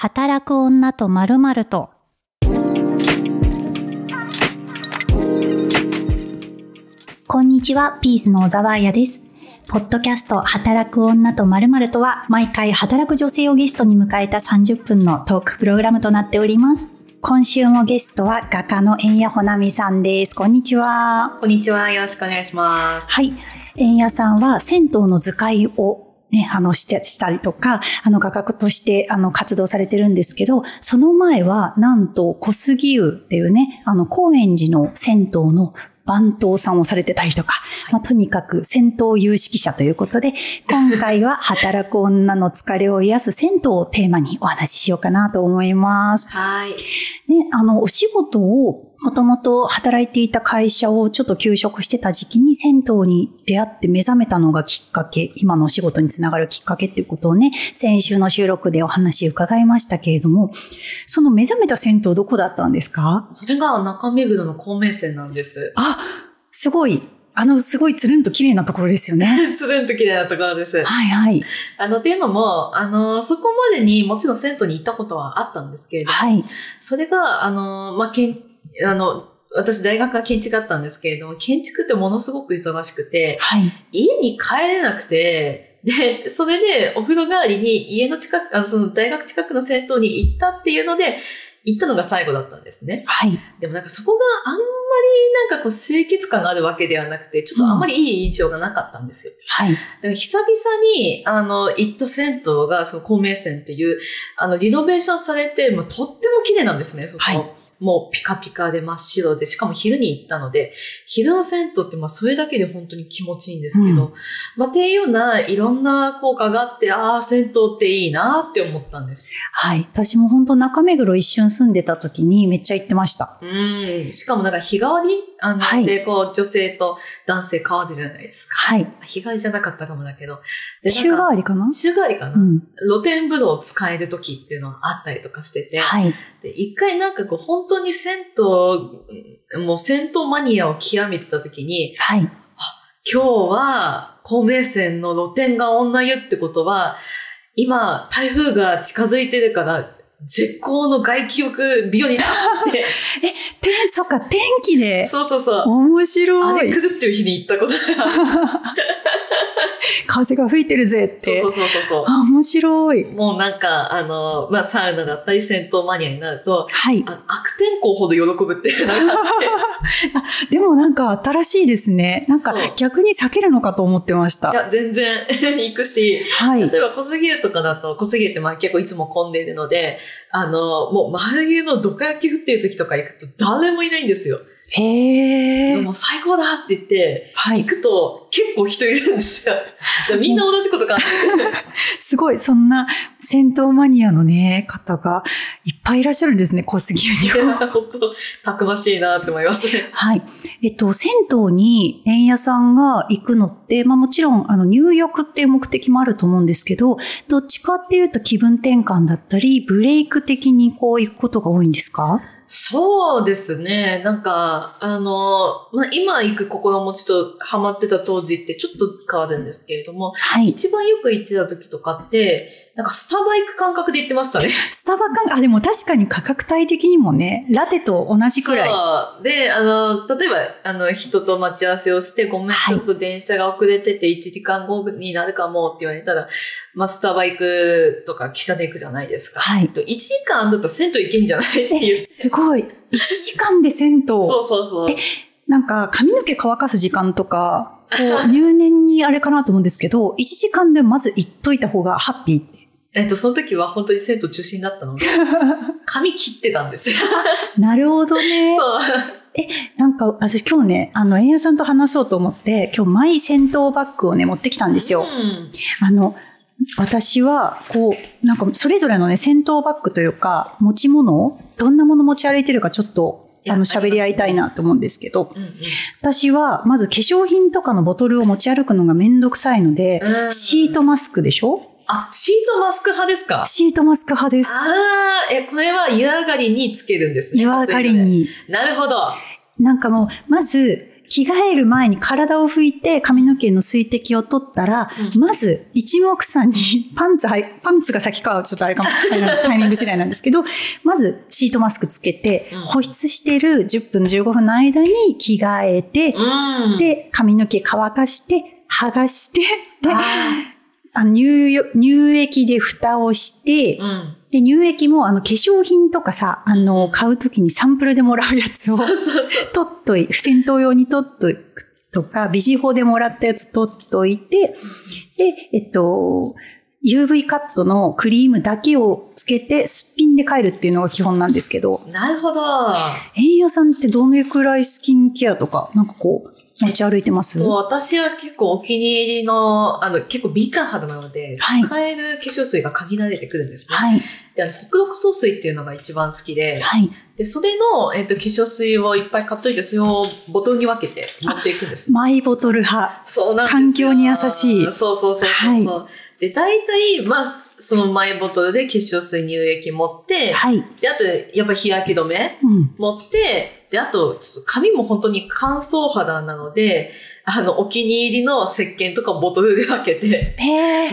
働く女と〇〇と。こんにちは、ピースの小沢彩です。ポッドキャスト働く女と〇〇とは、毎回働く女性をゲストに迎えた30分のトークプログラムとなっております。今週もゲストは画家の円谷穂波さんです。こんにちは。こんにちは。よろしくお願いします。はい。円谷さんは銭湯の図解をね、あの、して、したりとか、あの、画家として、あの、活動されてるんですけど、その前は、なんと、小杉湯っていうね、あの、高円寺の銭湯の番頭さんをされてたりとか、まあ、とにかく銭湯有識者ということで、今回は 働く女の疲れを癒す銭湯をテーマにお話ししようかなと思います。はい。ね、あの、お仕事を、もともと働いていた会社をちょっと休職してた時期に銭湯に出会って目覚めたのがきっかけ、今のお仕事につながるきっかけっていうことをね、先週の収録でお話伺いましたけれども、その目覚めた銭湯どこだったんですか？それが中目黒の孔明線なんです。あ、すごい、あの、すごいつるんと綺麗なところですよね。つるんと綺麗なところです。はいはい。あの、っていうのも、あの、そこまでにもちろん銭湯に行ったことはあったんですけれども、はい。それが、あの、まあ、あの、私大学は建築だったんですけれども、建築ってものすごく忙しくて、はい。家に帰れなくて、で、それでお風呂代わりに家の近く、あの、その大学近くの銭湯に行ったっていうので、行ったのが最後だったんですね。はい。でもなんかそこがあんまりなんかこう清潔感があるわけではなくて、ちょっとあんまりいい印象がなかったんですよ。はい。だから久々に、あの、行った銭湯が、その孔明線っていう、あの、リノベーションされて、まあ、とっても綺麗なんですね、そこ。はいもうピカピカで真っ白で、しかも昼に行ったので、昼の銭湯ってまあそれだけで本当に気持ちいいんですけど、うんまあっていうようないろんな効果があって、ああ、銭湯っていいなって思ったんです。はい。私も本当中目黒一瞬住んでた時にめっちゃ行ってました。うん。しかもなんか日替わり？あの、はいで、こう女性と男性変わるじゃないですか。はい。日替わりじゃなかったかもだけど。で週替わりかな？週替わりかな、うん。露天風呂を使える時っていうのがあったりとかしてて、はい。で一回なんかこう本当に銭湯、もう銭湯マニアを極めてた時に、はい。今日は孔明線の露天が女湯ってことは、今台風が近づいてるから、絶好の外気浴日和になって、天、そっか、天気で。そうそうそう。面白い。あれ来るっていう日に行ったことが。風が吹いてるぜって。そうそうそうそう。あ、面白い。もうなんか、あの、まあ、サウナだったり銭湯マニアになると、はい。悪天候ほど喜ぶっていうのがあって、でもなんか新しいですね。なんか逆に避けるのかと思ってました。いや、全然行くし、はい。例えば小杉湯とかだと、小杉湯ってまあ結構いつも混んでいるので、あの、もう真冬のどか焼き降ってる時とか行くと誰もいないんですよ。へー。もう最高だって言って、はい行。くと結構人いるんですよ。みんな同じこと考えて すごい、そんな銭湯マニアのね、方がいっぱいいらっしゃるんですね、小杉湯には。本当たくましいなって思いますね。はい。えっと、銭湯に円屋さんが行くのって、まあもちろん、あの、入浴っていう目的もあると思うんですけど、どっちかっていうと気分転換だったり、ブレイク的にこう行くことが多いんですか？そうですね。なんか、あの、まあ、今行く心持ちとハマってた当時ってちょっと変わるんですけれども、はい。一番よく行ってた時とかって、なんかスタバ行く感覚で行ってましたね。スタバ感、あ、でも確かに価格帯的にもね、ラテと同じくらい。そう。で、あの、例えば、あの、人と待ち合わせをして、ごめん、はいちょっと電車が遅れてて1時間後になるかもって言われたら、まあ、スタバ行くとか、喫茶店行くじゃないですか。はい。1時間だったら銭湯行けんじゃない？って言って。すごい。1時間で銭湯。そうそうそう。なんか髪の毛乾かす時間とか、こう入念にあれかなと思うんですけど、1時間でまず行っといた方がハッピー。えっと、その時は本当に銭湯中心だったので、髪切ってたんですよ。なるほどね。そう。なんか私今日ね、あの、円谷さんと話そうと思って、今日マイ銭湯バッグをね、持ってきたんですよ。うん。あの、私は、こう、なんかそれぞれのね、銭湯バッグというか、持ち物を、どんなもの持ち歩いてるかちょっと、あの、喋り合いたいなと思うんですけど、うんうん私は、まず化粧品とかのボトルを持ち歩くのがめんどくさいので、うんシートマスクでしょ？あ、シートマスク派ですか？シートマスク派です。ああ、え、これは湯上がりにつけるんですね。湯上がり。に。なるほど。なんかもう、まず、着替える前に体を拭いて髪の毛の水滴を取ったら、うんまず一目散に パンツはい、パンツが先かはちょっとあれかもしれないです タイミング次第なんですけど、まずシートマスクつけて、うん保湿してる10分15分の間に着替えて、うん。で、髪の毛乾かして、剥がして、で、あ乳よ乳液で蓋をして、ーうん。で、乳液もあの化粧品とかさ、あの、買うときにサンプルでもらうやつを。取っとい、戦闘用に取っとくとか、美人法でもらったやつ取っといて、で、えっと、UV カットのクリームだけをつけて、すっぴんで帰るっていうのが基本なんですけど、なるほど。円屋さんってどのくらいスキンケアとか、なんかこう、持ち歩いてます？そう私は結構お気に入りの、あの、結構敏感肌なので、はい使える化粧水が限られてくるんですね。はい。で、あの、北陸総水っていうのが一番好きで、はい。で、それの、えっ、と、化粧水をいっぱい買っといて、それをボトルに分けて持っていくんです。マイボトル派。そうなんですよ環境に優しいそうそうそうそう。はいで、大体、まあ、そのマイボトルで化粧水乳液持って、はい。で、あと、やっぱ日焼け止めうん。持って、で、あと、ちょっと髪も本当に乾燥肌なので、あの、お気に入りの石鹸とかボトルで分けて。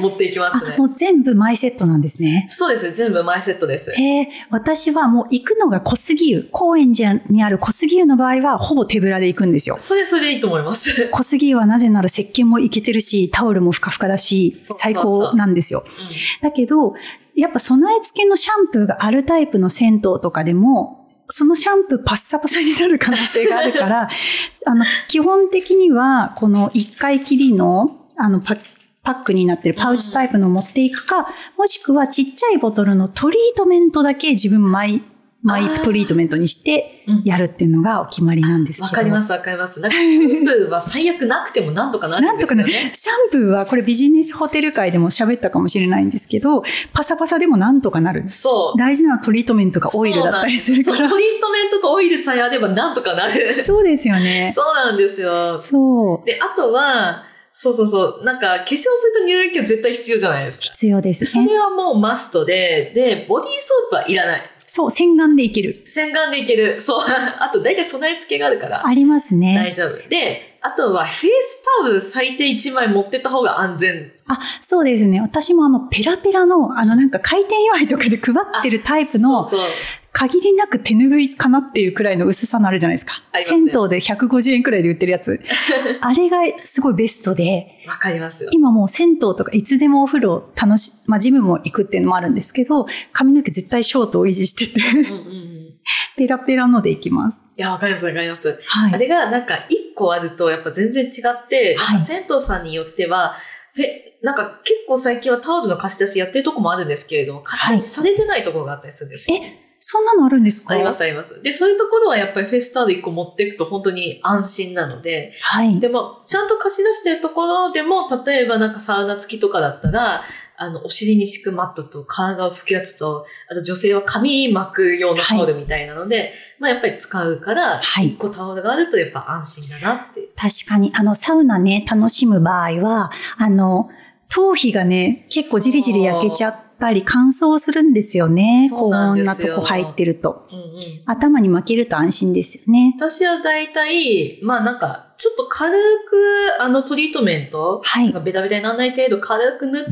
持っていきますあ、ね。もう全部マイセットなんですね。そうですね。全部マイセットです。へえ、私はもう行くのが小杉湯。高円寺にある小杉湯の場合はほぼ手ぶらで行くんですよ。それ、それでいいと思います。小杉湯はなぜなら石鹸もいけてるし、タオルもふかふかだし、最高なんですよ。うんだけど、やっぱ備え付けのシャンプーがあるタイプの銭湯とかでも、そのシャンプーパッサパサになる可能性があるから、あの、基本的には、この一回きりの、あの、パパックになってるパウチタイプのを持っていくか、もしくはちっちゃいボトルのトリートメントだけ自分毎、マイあートリートメントにしてうんやるっていうのがお決まりなんですけど。わかります、わかります。なんか、シャンプーは最悪なくてもなんとかなるなんんとかねですよね。、シャンプーはこれビジネスホテル界でも喋ったかもしれないんですけど、パサパサでもなんとかなるんです。そう。大事なトリートメントがオイルだったりするから。トリートメントとオイルさえあればなんとかなる。そうですよね。そうなんですよ。そう。で、あとは、そうそうそう、なんか化粧水と乳液は絶対必要じゃないですか。必要ですそね。れはもうマストで、で、ボディーソープはいらない。そう、洗顔でいける。洗顔でいける。そう。あと、大体備え付けがあるから。ありますね。大丈夫。で、あとはフェイスタオル最低1枚持ってった方が安全。あ、そうですね。私もあの、ペラペラの、あの、なんか開店祝いとかで配ってるタイプの、そうそう。限りなく手拭いかなっていうくらいの薄さのあるじゃないですか。すね銭湯で150円くらいで売ってるやつ。あれがすごいベストで、わかりますよ。今もう銭湯とかいつでもお風呂楽し、まあジムも行くっていうのもあるんですけど、髪の毛絶対ショートを維持してて、うんうんうん。ペラペラので行きます。いや、わかります、わかります。はい。あれがなんか一個あるとやっぱ全然違って、はい銭湯さんによっては、フェなんか結構最近はタオルの貸し出しやってるとこもあるんですけれども、貸し出しされてないところがあったりするんですよ。え、そんなのあるんですか？ありますあります。で、そういうところはやっぱりフェイスタオル1個持っていくと本当に安心なので、はい。でも、ちゃんと貸し出してるところでも、例えばなんかサウナ付きとかだったら、あの、お尻に敷くマットと体を拭くやつと、あと女性は髪巻く用のタオルみたいなので、まあやっぱり使うから、はい1個タオルがあるとやっぱ安心だなっていう。確かに、あの、サウナね、楽しむ場合は、あの、頭皮がね、結構じりじり焼けちゃったり乾燥するんですよね。そうなとこ入ってると。うんうん。頭に巻けると安心ですよね。私は大体、まあなんか、ちょっと軽く、あのトリートメント、はいベタベタにならない程度軽く塗って、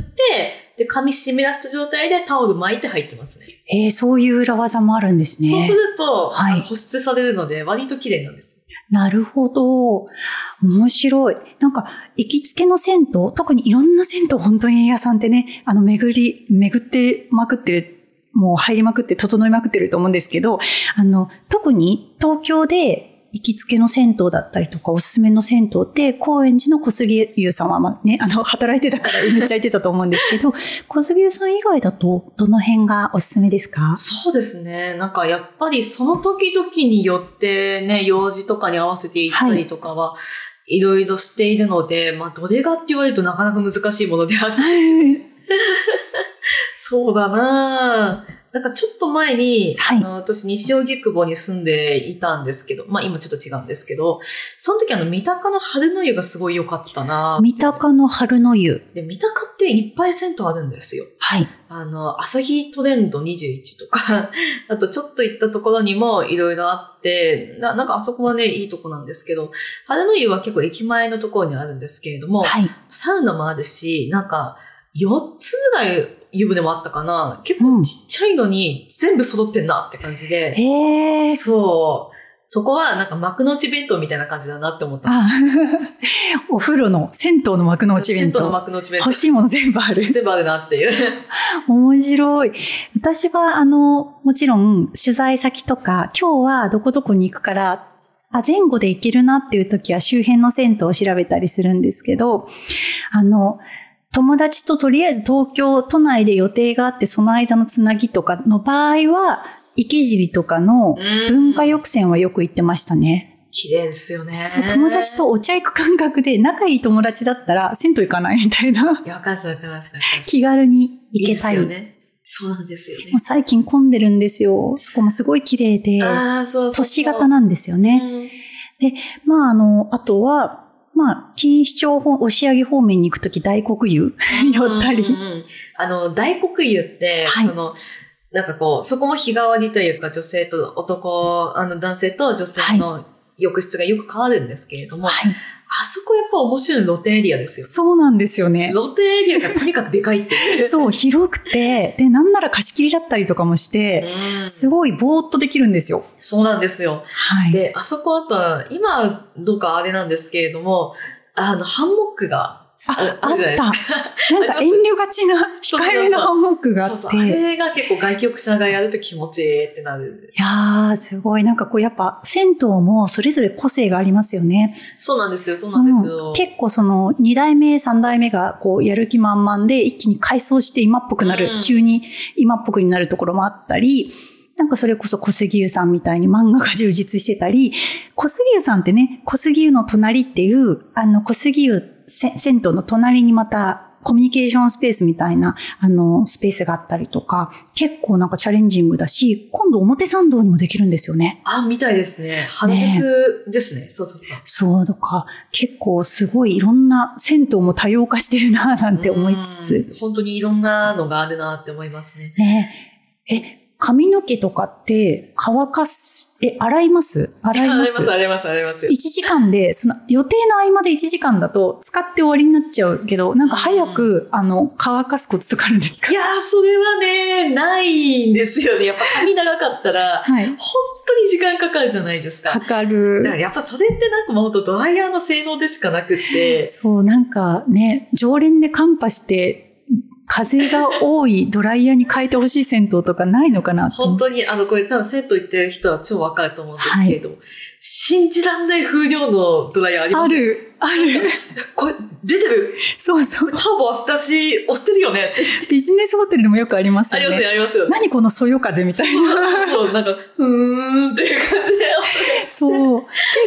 で、髪湿らせた状態でタオル巻いて入ってますね。えー、そういう裏技もあるんですね。そうすると、はい保湿されるので、割と綺麗なんです。なるほど。面白い。なんか、行きつけの銭湯、特にいろんな銭湯、本当に屋さんってね、あの、巡り、巡ってまくってる、もう入りまくって、整いまくってると思うんですけど、あの、特に東京で行きつけの銭湯だったりとか、おすすめの銭湯って、高円寺の小杉湯さんは、まあね、あの、働いてたからめっちゃ行ってたと思うんですけど、小杉湯さん以外だと、どの辺がおすすめですか？そうですね。なんかやっぱりその時々によってね、用事とかに合わせて行ったりとかは、いろいろしているので、まあどれがって言われるとなかなか難しいものである。そうだなぁなんかちょっと前に、はいあの私西荻窪に住んでいたんですけど、まあ今ちょっと違うんですけど、その時あの三鷹の春の湯がすごい良かったなぁ三鷹の春の湯。で、三鷹っていっぱい銭湯あるんですよ。はい。あの、朝日トレンド21とか、あとちょっと行ったところにもいろいろあって、ななんかあそこはね、いいとこなんですけど、春の湯は結構駅前のところにあるんですけれども、はい。サウナもあるし、なんか、4つぐらい湯船もあったかな。結構ちっちゃいのに全部揃ってんなって感じで。へえ。そう。そこはなんか幕の内弁当みたいな感じだなって思った。あ お風呂の、銭湯の幕の内弁銭湯の当。幕の内弁当欲。しいもの全部ある。全部あるなっていう。面白い。私は、あの、もちろん、取材先とか、今日はどこどこに行くから、あ、前後で行けるなっていう時は周辺の銭湯を調べたりするんですけど、あの、友達ととりあえず東京都内で予定があって、その間のつなぎとかの場合は、池尻とかの文化浴船はよく行ってましたね。綺麗ですよね。そう、友達とお茶行く感覚で、仲いい友達だったら、銭湯行かないみたいな、いや、わかりますわかります。気軽に行けたい。いいですよね。そうなんですよねもう。最近混んでるんですよ。そこもすごい綺麗で、ああ、そうそう。都市型なんですよね。ね。まあ、あの、あとは、まあ、錦糸町方、押上方面に行くとき大黒湯？寄ったりうん。うんうんあの、大黒湯って、はいその、なんかこう、そこも日替わりというか、女性と男、あの、男性と女性の浴室がよく変わるんですけれども、はい。あそこやっぱ面白い露天エリアですよ。そうなんですよね。露天エリアがとにかくでかいって。そう、広くて、で、なんなら貸し切りだったりとかもして、うんすごいぼーっとできるんですよ。そうなんですよ。はい。で、あそこあとは、今どうかあれなんですけれども、あの、ハンモックが、あ、あった。なんか遠慮がちな、控えめなハンモックがあって。そうそう、あれが結構外局者がやると気持ちいいってなる。いやー、すごい。なんかこう、やっぱ、銭湯もそれぞれ個性がありますよね。そうなんですよ、そうなんですよ。うん結構その、2代目、3代目がこう、やる気満々で、一気に改装して今っぽくなる、うん急に今っぽくになるところもあったり、なんかそれこそ小杉湯さんみたいに漫画が充実してたり、小杉湯さんってね、小杉湯の隣っていう、あの、小杉湯せ銭湯の隣にまた、コミュニケーションスペースみたいな、あの、スペースがあったりとか、結構なんかチャレンジングだし、今度表参道にもできるんですよね。あ、みたいですね。原宿ですね。そうそうそう。そうとか、結構すごいいろんな銭湯も多様化してるなぁなんて思いつつ。うん本当にいろんなのがあるなって思いますね。ねえ、髪の毛とかって乾かす、え、洗います？洗います？ます、あります、あります。1時間で、その予定の合間で1時間だと使って終わりになっちゃうけど、なんか早く、あの、乾かすコツとかあるんですか？いやー、それはね、ないんですよね。やっぱ髪長かったら、はい。本当に時間かかるじゃないですか。かかだからる。やっぱそれってなんかもう本当ドライヤーの性能でしかなくって、そう、なんかね、常連でカンパして、風が多いドライヤーに変えてほしい銭湯とかないのかな本当にあの、これ多分銭湯行ってる人は超わかると思うんですけれども、信じらんない風量のドライヤーあります？ある、ある。これ、出てる？そうそう。ターボ押したし、押してるよねビジネスホテルでもよくありますありますよ、よね。ありますよ。何このそよ風みたいな。そう、なんか、ふーんっていう感じで。そう。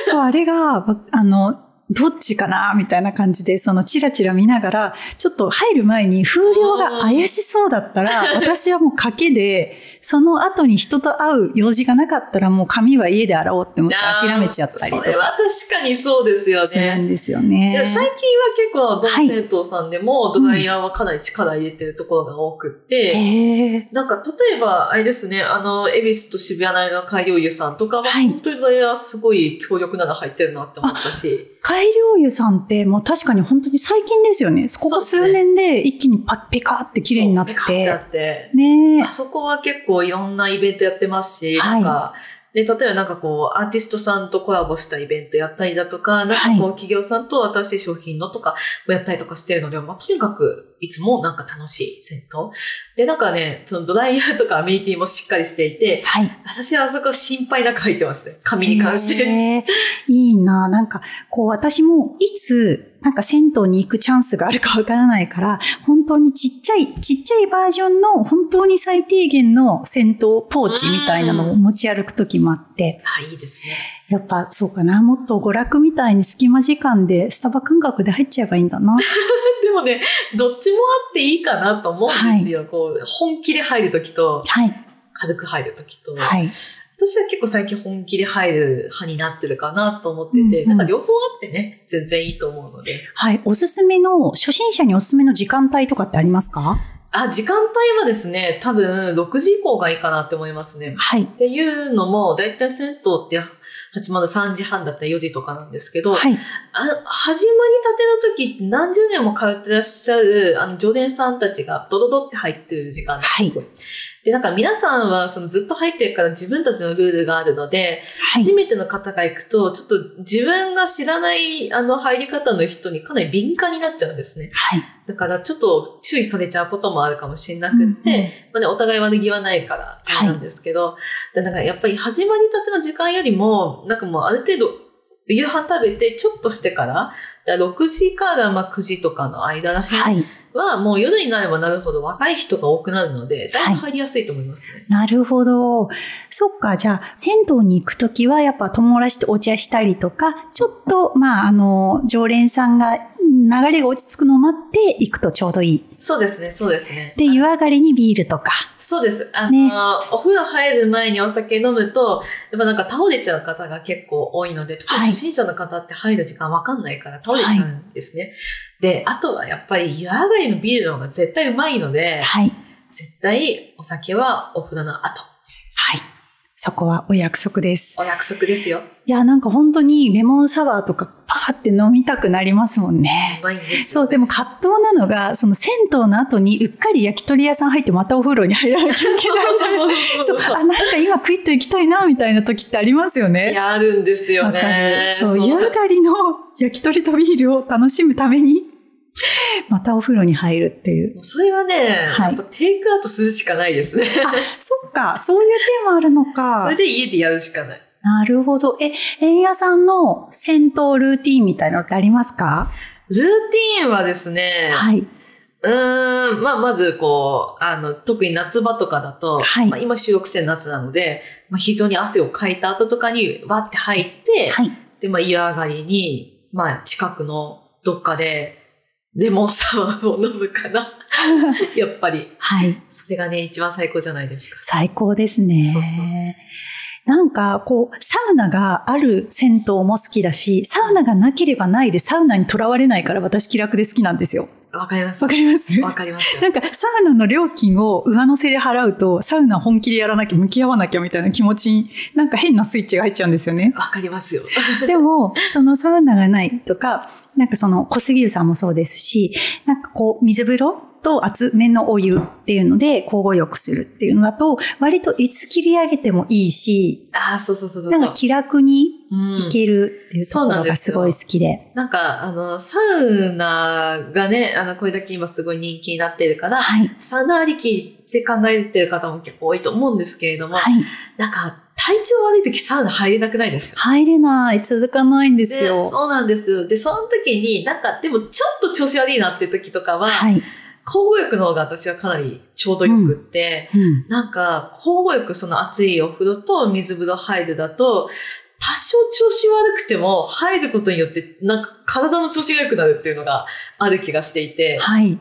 結構あれが、ばあの、どっちかなみたいな感じで、そのチラチラ見ながら、ちょっと入る前に風量が怪しそうだったら、私はもう賭けで、その後に人と会う用事がなかったらもう髪は家で洗おうって思って諦めちゃったりとそれはか確かにそうですよするんね。ですよいねや。最近は結構、どのはい銭湯さんでも、ドライヤーはかなり力入れてるところが多くって、へえ。なんか、例えば、あれですね、あの、恵比寿と渋谷の間の海洋湯さんとかは、はい本当にドライヤーすごい強力なの入ってるなって思ったし、改良湯さんってもう確かに本当に最近ですよね。ここ数年で一気にパッピカって綺麗になっそうペカってねえあ。そこは結構いろんなイベントやってますし、はい。なんか、で、例えばなんかこう、アーティストさんとコラボしたイベントやったりだとか、なんかこう、企業さんと新しい商品のとかもやったりとかしてるので、まあ、とにかく、いつもなんか楽しい銭湯。で、なんかね、そのドライヤーとかアメニティもしっかりしていて、はい。私はあそこ心配なく入ってますね。髪に関して。へーいいななんか、こう私もいつ、なんか銭湯に行くチャンスがあるかわからないから、本当にちっちゃい、ちっちゃいバージョンの本当に最低限の銭湯ポーチみたいなのを持ち歩くときもあって、あ、いいですね。やっぱそうかな。もっと娯楽みたいに隙間時間でスタバ感覚で入っちゃえばいいんだな。でもね、どっちもあっていいかなと思うんですよ。こう、本気で入るときと、はい。軽く入るときと。はい。私は結構最近本気で入る派になってるかなと思ってて、うんうんなんか両方あってね、全然いいと思うので。はい。おすすめの、初心者におすすめの時間帯とかってありますか？あ、時間帯はですね、多分6時以降がいいかなって思いますね。はい。っていうのも、だいたい銭湯って始まる3時半だったら4時とかなんですけど、はい。あ始まりたての時って何十年も通ってらっしゃる、あの、常連さんたちがドドドって入ってる時間なんですよ。で、なんか皆さんはそのずっと入ってるから自分たちのルールがあるので、はい初。めての方が行くと、ちょっと自分が知らないあの入り方の人にかなり敏感になっちゃうんですね。はい。だからちょっと注意されちゃうこともあるかもしれなくって、うんうんまあね、お互い悪気はないから、なんですけど、でなんかやっぱり始まりたての時間よりも、なんかもうある程度、夕飯食べてちょっとしてから、だから6時からまあ9時とかの間らへんはい。は、もう夜になればなるほど若い人が多くなるので、だいぶ入りやすいと思いますね。なるほど。そっか。じゃあ、銭湯に行くときは、やっぱ友達とお茶したりとか、ちょっと、まあ、あの、常連さんが、流れが落ち着くのを待って行くとちょうどいい。そうですね、そうですね。で、湯上がりにビールとか。そうです。あの、ねお風呂入る前にお酒飲むと、やっぱなんか倒れちゃう方が結構多いので、特にはい初心者の方って入る時間わかんないから倒れちゃうんですね。で、あとはやっぱり湯上がりのビールの方が絶対うまいので、はい。絶対お酒はお風呂の後。はい。そこはお約束です。お約束ですよ。いや、なんか本当にレモンサワーとかパーって飲みたくなりますもんねう。まいんですよ。そう、でも葛藤なのが、その銭湯の後にうっかり焼き鳥屋さん入ってまたお風呂に入らなきゃいけない。そうそう、あ、なんか今クイッと行きたいな、みたいな時ってありますよいね。や、あるんですよね。。そう、湯上がりの焼き鳥とビールを楽しむために、またお風呂に入るっていう。それはね、はいテイクアウトするしかないですね。あ、そっか、そういうテーマあるのそかれ。で家でやるしかない。なるほど。え、円屋さんの銭湯ルーティーンみたいなのってありますか？ルーティーンはですね、はい。うーん、まあ、まず、こう、あの、特に夏場とかだと、はいまあ、今収録してる夏なので、まあ、非常に汗をかいた後とかに、わって入って、はい。で、まあ、湯上がりに、まあ、近くのどっかで、レモンサワーを飲むかな。やっぱり。はい。それがね、一番最高じゃないですか。最高ですね。そうそうなんか、こう、サウナがある銭湯も好きだし、サウナがなければないでサウナにとらわれないから私気楽で好きなんですよ。わかりますわかります？わかりますよ な。んか、サウナの料金を上乗せで払うと、サウナ本気でやらなきゃ、向き合わなきゃみたいな気持ちに、なんか変なスイッチが入っちゃうんですよね。わかりますよ。でも、そのサウナがないとか、なんかその小杉湯さんもそうですし、なんかこう、水風呂と厚めのお湯っていうので交互浴するっていうのだと、割といつ切り上げてもいいし、ああ、そうそうそうそう。なんか気楽にうんいけるっていうところがすごい好きで。なんか、あの、サウナがね、あの、これだけ今すごい人気になってるから、はい。サウナありきって考えてる方も結構多いと思うんですけれども、はい。なんか、体調悪い時サウナ入れなくないですか？入れない、続かないんですよ。でそうなんですよ。で、その時に、なんか、でもちょっと調子悪いなっていう時とかは、はい。交互浴の方が私はかなりちょうどよくって、うん。なんか、交互浴、その熱いお風呂と水風呂入るだと、多少調子悪くても入ることによって、なんか体の調子が良くなるっていうのがある気がしていて、はい。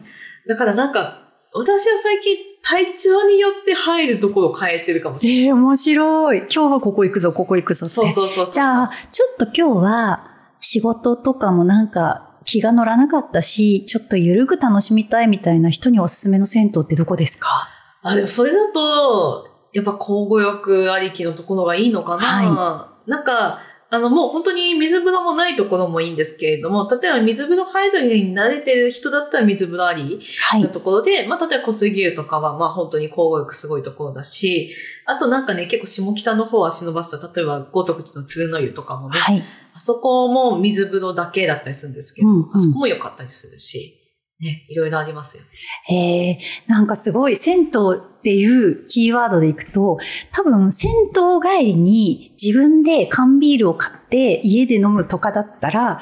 だからなんか、私は最近体調によって入るところを変えてるかもしれない。えー、面白い。今日はここ行くぞ、ここ行くぞって。そうそうそうそう。じゃあ、ちょっと今日は仕事とかもなんか気が乗らなかったし、ちょっとゆるく楽しみたいみたいな人におすすめの銭湯ってどこですか？あ、でもそれだと、やっぱ交互浴ありきのところがいいのかな、はなんか、あの、もう本当に水風呂もないところもいいんですけれども、例えば水風呂入るに慣れてる人だったら水風呂ありのはい。ところで、まあ、例えば小杉湯とかは、まあ、本当に交互浴すごいところだし、あとなんかね、結構下北の方は足伸ばすと、例えば五徳寺の鶴の湯とかもね、はい。あそこも水風呂だけだったりするんですけど、うんうんあそこも良かったりするし、ね、いろいろありますよ。えー、なんかすごい銭湯っっていうキーワードでいくと、多分銭湯帰りに自分で缶ビールを買って家で飲むとかだったら、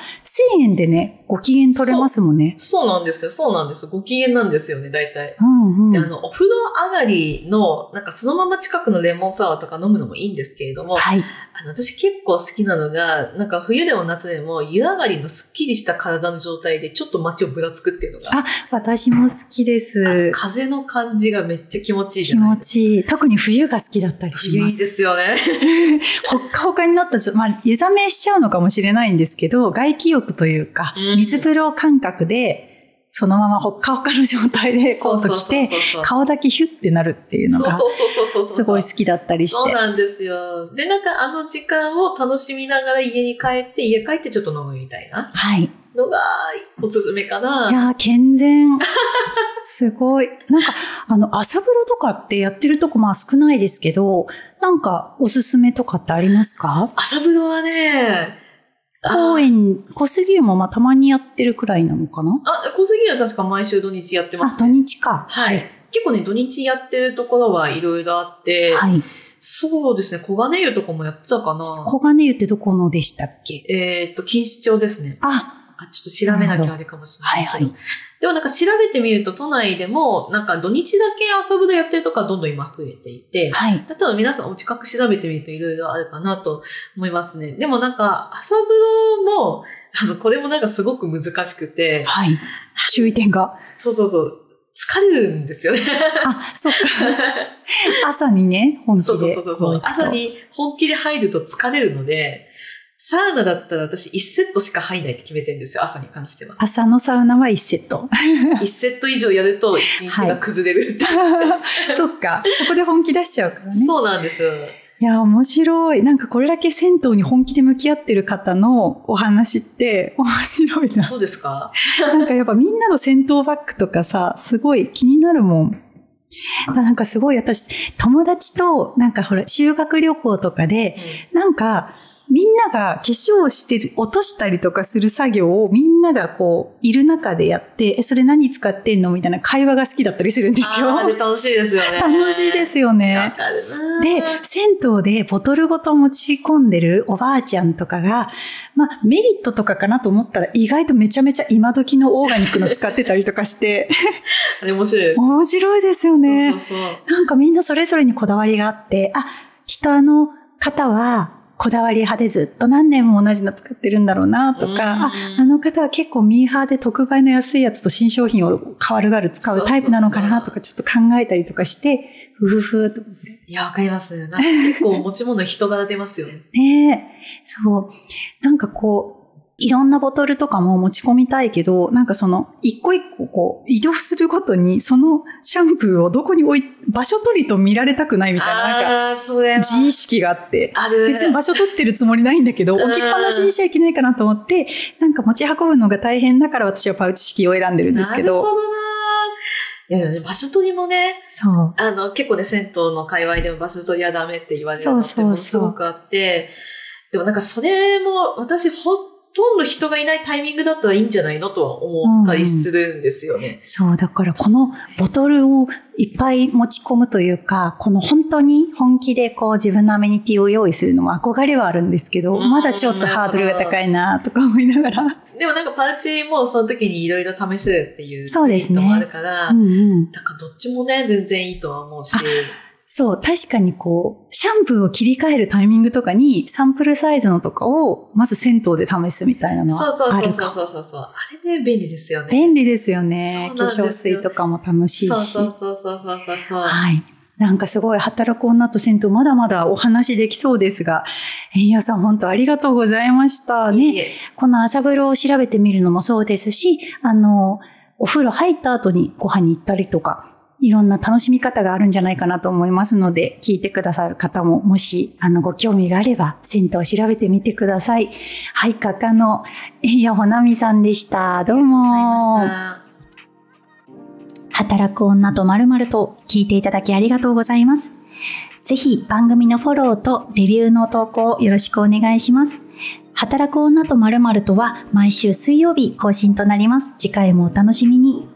1000円でね、ご機嫌取れますもんね。そうなんですよ。そうなんです。ご機嫌なんですよね、大体。うんうん。で、あの、お風呂上がりの、なんかそのまま近くのレモンサワーとか飲むのもいいんですけれども、はい。あの、私結構好きなのが、なんか冬でも夏でも湯上がりのスッキリした体の状態でちょっと街をぶらつくっていうのが、あ、私も好きであすの。風の感じがめっちゃ気持ちいいじ気ゃないですか。持ちいい。特に冬が好きだったりします。冬いいですよね。ほっかほかになったちょ、まあ、湯冷めしちゃうのかもしれないんですけど、外気浴というか、うん水風呂感覚で、そのままほっかほかの状態でコート着て、顔だけヒュッてなるっていうのが。すごい好きだったりして。そうなんですよ。で、なんかあの時間を楽しみながら家に帰って、家帰ってちょっと飲むみたいなはい。いのがおすすめかな。やー、健全。すごい。なんか、あの、朝風呂とかってやってるとこまあ少ないですけど、なんかおすすめとかってありますか？朝風呂はね、公園、小杉湯もまあたまにやってるくらいなのかな？あ、小杉は確か毎週土日やってまあ、土すね。日か。はい。結構ね、土日やってるところはいろいろあって、はい。そうですね、小金湯とかもやってたかな。小金湯ってどこのでしたっけ？えっ、と、錦糸町ですね。あ、あ、ちょっと調べなきゃあれかもしれない。はいはい。でもなんか調べてみると都内でも、なんか土日だけ朝風呂やってるとこはどんどん今増えていて、はい。例えば皆さんお近く調べてみるといろいろあるかなと思いますね。でもなんか朝風呂も、あの、これもなんかすごく難しくて、はい。注意点が。そうそうそう、疲れるんですよね。あ、そっか。朝にね、本気で。そうそうそうそう朝。に本気で入ると疲れるので、サウナだったら私1セットしか入んないって決めてるんですよ、朝に関しては。朝のサウナは1セット。1セット以上やると1日が崩れるって。そっか。そこで本気出しちゃうからね。そうなんです。いや、面白い。なんかこれだけ銭湯に本気で向き合ってる方のお話って面白いな。そうですか？なんかやっぱみんなの銭湯バッグとかさ、すごい気になるもん。だなんかすごい私、友達となんかほら、修学旅行とかで、なんか、みんなが化粧してる、落としたりとかする作業をみんながこう、いる中でやって、え、それ何使ってんのみたいな会話が好きだったりするんですよ。で楽しいですよね。楽しいですよわね。で、銭湯でボトルごと持ち込んでるおばあちゃんとかが、まあ、メリットとかかなと思ったら意外とめちゃめちゃ今時のオーガニックの使ってたりとかして、あれ面白いです。面白いですよね。そうそうそうなんかみんなそれぞれにこだわりがあって、あ、きっとあの方はこだわり派でずっと何年も同じの使ってるんだろうなとか、うんあ、あの方は結構ミーハーで特売の安いやつと新商品を変わるがる使うタイプなのかなとかちょっと考えたりとかして、ふふふと思って。いや、わかります。なんか結構 持ち物人柄出ますよね。ねえ、そう。なんかこう、いろんなボトルとかも持ち込みたいけど、なんかその、一個一個こう、移動するごとに、そのシャンプーをどこに置い、場所取りと見られたくないみたいな、なんか。自意識があって、ある。別に場所取ってるつもりないんだけど、うん置きっぱなしにしちゃいけないかなと思って、なんか持ち運ぶのが大変だから私はパウチ式を選んでるんですけど、なるほどな。いや、ね場所取りもね、そう。あの、結構ね、銭湯の界隈でも場所取りはダメって言われるのってそうそうそうもすごくあって、でもなんかそれも私ほとんど人がいないタイミングだったらいいんじゃないのとは思ったりするんですよね。そう、だからこのボトルをいっぱい持ち込むというか、この本当に本気でこう自分のアメニティを用意するのも憧れはあるんですけど、うんまだちょっとハードルが高いなとか思いながら。でもなんかパウチもその時にいろいろ試せるっていうそうですねメリットもあるから、うんうん。なんかどっちもね、全然いいとは思うし。そう、確かにこう、シャンプーを切り替えるタイミングとかにサンプルサイズのとかをまず銭湯で試すみたいなのそうそうそうそうはあるかそうそうそう。あれね、便利ですよね。便利ですよね。そう化粧水とかも楽しいし。そうそうそうそうそうそう。はい。なんかすごい働く女と銭湯まだまだお話できそうですが、えんやさん本当ありがとうございましたね。いこの朝風呂を調べてみるのもそうですし、あの、お風呂入った後にご飯に行ったりとか、いろんな楽しみ方があるんじゃないかなと思いますので、聞いてくださる方も、もし、あの、ご興味があれば、銭湯を調べてみてください。はい、画家のえんやほなみさんでした。どうありがとうございも。働く女とまるまると聞いていただきありがとうございます。ぜひ番組のフォローとレビューの投稿よろしくお願いします。働く女とまるまるとは毎週水曜日更新となります。次回もお楽しみに。